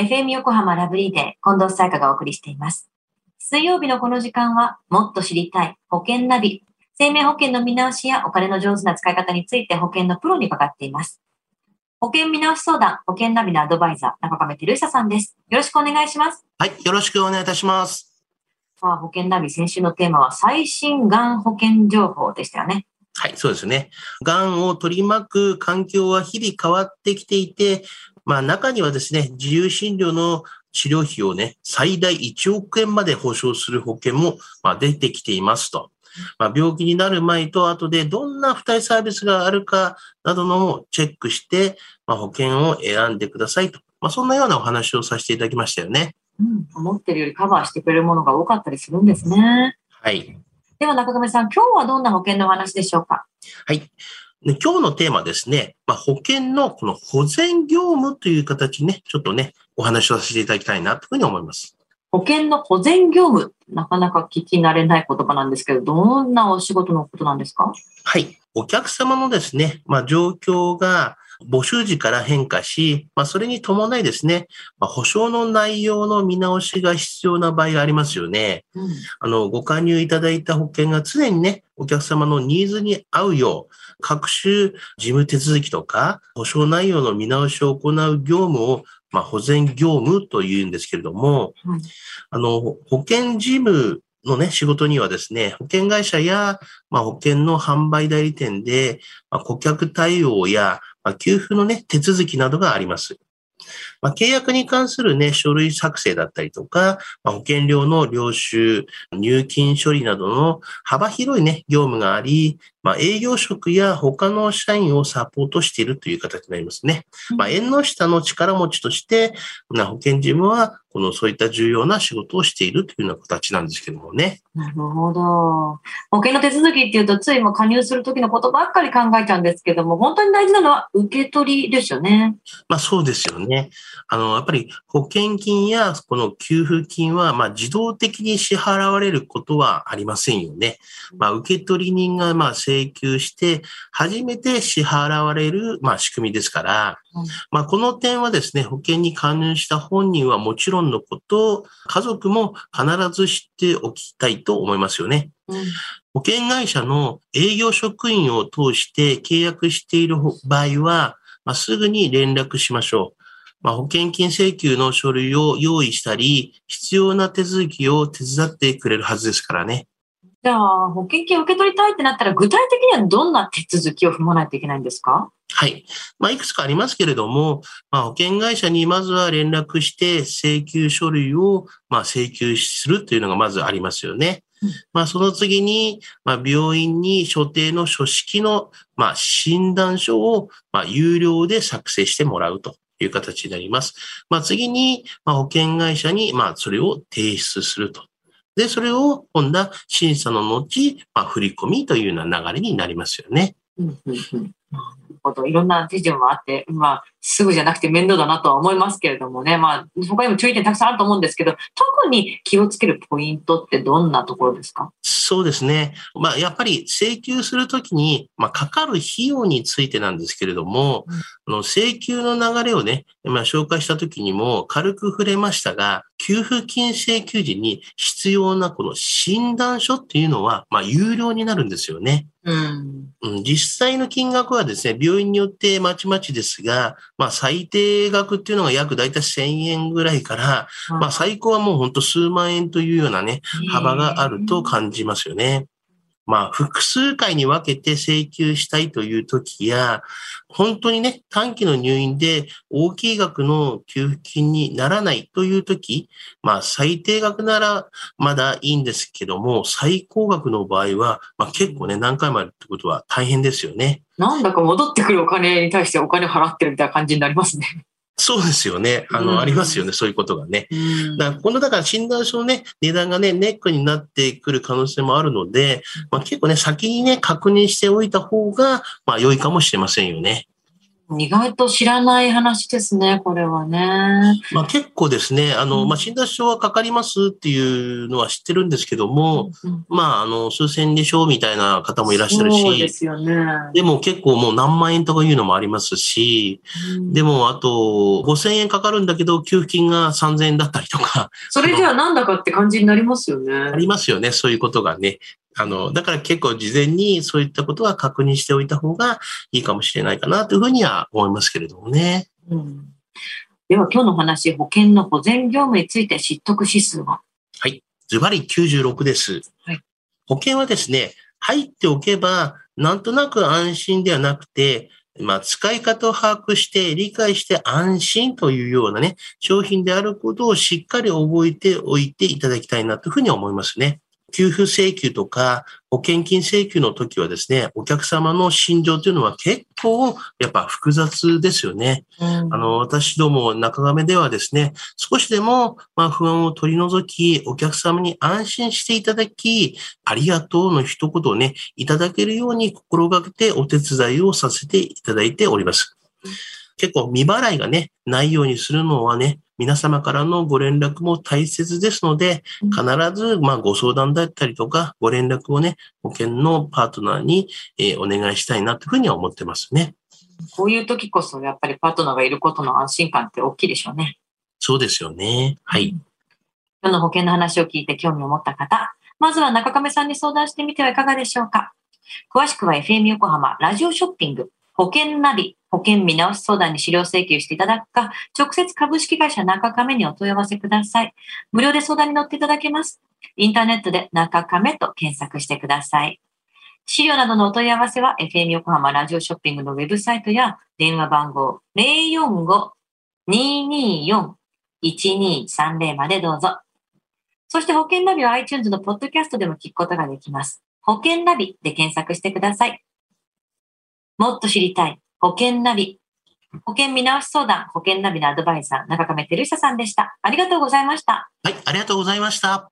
FM 横浜ラブリーデー、近藤沙耶香がお送りしています。水曜日のこの時間は、もっと知りたい保険ナビ。生命保険の見直しやお金の上手な使い方について保険のプロに伺っています。保険見直し相談、保険ナビのアドバイザー、中亀照久さんです。よろしくお願いします。はい、よろしくお願いいたします。さあ、保険ナビ、先週のテーマは最新がん保険情報でしたよね。はい、そうですね。がんを取り巻く環境は日々変わってきていて、まあ中にはですね、自由診療の治療費をね、最大1億円まで保証する保険もまあ出てきていますと。まあ、病気になる前と後でどんな付帯サービスがあるかなどのをチェックして、まあ、保険を選んでくださいと。まあ、そんなようなお話をさせていただきましたよね。うん、思ってるよりカバーしてくれるものが多かったりするんですね。はい。では中亀さん、今日はどんな保険のお話でしょうか？はい。で今日のテーマですね、まあ、保険のこの保全業務という形にね、ちょっとね、お話をさせていただきたいなというふうに思います。保険の保全業務、なかなか聞き慣れない言葉なんですけど、どんなお仕事のことなんですか？はい。お客様のですね、まあ、状況が募集時から変化し、まあ、それに伴いですね、まあ、保証の内容の見直しが必要な場合がありますよね。うん、あの、ご加入いただいた保険が常にね、お客様のニーズに合うよう、各種事務手続きとか、保証内容の見直しを行う業務を、まあ、保全業務というんですけれども、はいあの、保険事務のね、仕事にはですね、保険会社や、まあ、保険の販売代理店で、まあ、顧客対応や、まあ、給付のね、手続きなどがあります。まあ、契約に関するね、書類作成だったりとか、まあ、保険料の領収、入金処理などの幅広いね、業務があり、まあ、営業職や他の社員をサポートしているという形になりますね。まあ、縁の下の力持ちとして、まあ保険事務は、このそういった重要な仕事をしているというような形なんですけどもね。なるほど。保険の手続きっていうと、ついもう加入するときのことばっかり考えちゃうんですけども、本当に大事なのは受け取りですよね。まあそうですよね。あの、やっぱり保険金やこの給付金は、まあ自動的に支払われることはありませんよね。まあ受取人がまあ請求して、初めて支払われる、まあ仕組みですから、うんまあこの点はですね、保険に加入した本人はもちろんのこと、家族も必ず知っておきたいと思いますよね。うん保険会社の営業職員を通して契約している場合は、まあ、すぐに連絡しましょう。まあ、保険金請求の書類を用意したり、必要な手続きを手伝ってくれるはずですからね。じゃあ、保険金を受け取りたいってなったら、具体的にはどんな手続きを踏まないといけないんですか？はい。まあ、いくつかありますけれども、まあ、保険会社にまずは連絡して請求書類を、まあ、請求するというのがまずありますよねうん。まあ、その次に、まあ、病院に所定の書式の、まあ、診断書を、まあ、有料で作成してもらうという形になります。まあ、次に、まあ、保険会社に、まあ、それを提出すると。で、それを今度は審査の後、まあ、振り込みというような流れになりますよね。うんうんうん。いろんな手順もあって、まあ、すぐじゃなくて面倒だなとは思いますけれどもね。まあ、他にも注意点たくさんあると思うんですけど、特に気をつけるポイントってどんなところですか？そうですね。まあ、やっぱり請求するときに、まあ、かかる費用についてなんですけれども、うんあの請求の流れをね、まあ、紹介したときにも軽く触れましたが、給付金請求時に必要なこの診断書っていうのは、まあ、有料になるんですよね。うん。うん、実際の金額はですね、病院によってまちまちですが、まあ、最低額っていうのが約だいたい1000円ぐらいから、まあ、最高はもう本当数万円というようなね、幅があると感じますよね。まあ、複数回に分けて請求したいという時や、本当にね、短期の入院で大きい額の給付金にならないという時、まあ、最低額ならまだいいんですけども、最高額の場合は、まあ、結構ね、何回もあるってことは大変ですよね。なんだか戻ってくるお金に対してお金払ってるみたいな感じになりますね。そうですよね。あうんの、ありますよね、そういうことがね。うんだからこの、だから診断書のね、値段がね、ネックになってくる可能性もあるので、まあ結構ね、先にね、確認しておいた方が、まあ良いかもしれませんよね。意外と知らない話ですね、これはね。まあ結構ですね、あの、うんまあ診断書はかかりますっていうのは知ってるんですけども、うんまああの、数千でしょうみたいな方もいらっしゃるそうでし、すよね。でも結構もう何万円とかいうのもありますし、うんでもあと5000円かかるんだけど、給付金が3000円だったりとか、それじゃあなんだかって感じになりますよね。ありますよね、そういうことがね。あの、だから結構事前にそういったことは確認しておいた方がいいかもしれないかなというふうには思いますけれどもね。うんでは今日のお話、保険の保全業務について知得指数は？ズバリ96です。はい保険はですね、入っておけば、なんとなく安心ではなくて、まあ、使い方を把握して、理解して安心というようなね、商品であることをしっかり覚えておいていただきたいなというふうに思いますね。給付請求とか保険金請求の時はですね、お客様の心情というのは結構やっぱ複雑ですよね。あの、私ども中亀ではですね、少しでも、まあ、不安を取り除き、お客様に安心していただき、ありがとうの一言をね、いただけるように心がけてお手伝いをさせていただいております。結構未払いがね、ないようにするのはね、皆様からのご連絡も大切ですので、うん必ず、まあ、ご相談だったりとか、ご連絡をね、保険のパートナーに、えーお願いしたいなというふうには思ってますね。こういう時こそやっぱりパートナーがいることの安心感って大きいでしょうね。そうですよね。はい。今日の保険の話を聞いて興味を持った方、まずは中亀さんに相談してみてはいかがでしょうか。詳しくは FM 横浜ラジオショッピング保険ナビ保険見直し相談に資料請求していただくか、直接株式会社中亀にお問い合わせください。無料で相談に乗っていただけます。インターネットで中亀と検索してください。資料などのお問い合わせは FM 横浜ラジオショッピングのウェブサイトや電話番号045-224-1230までどうぞ。そして保険ナビは iTunes のポッドキャストでも聞くことができます。保険ナビで検索してください。もっと知りたい保険ナビ。保険見直し相談、保険ナビのアドバイザー、中亀照久さんでした。ありがとうございました。はい、ありがとうございました。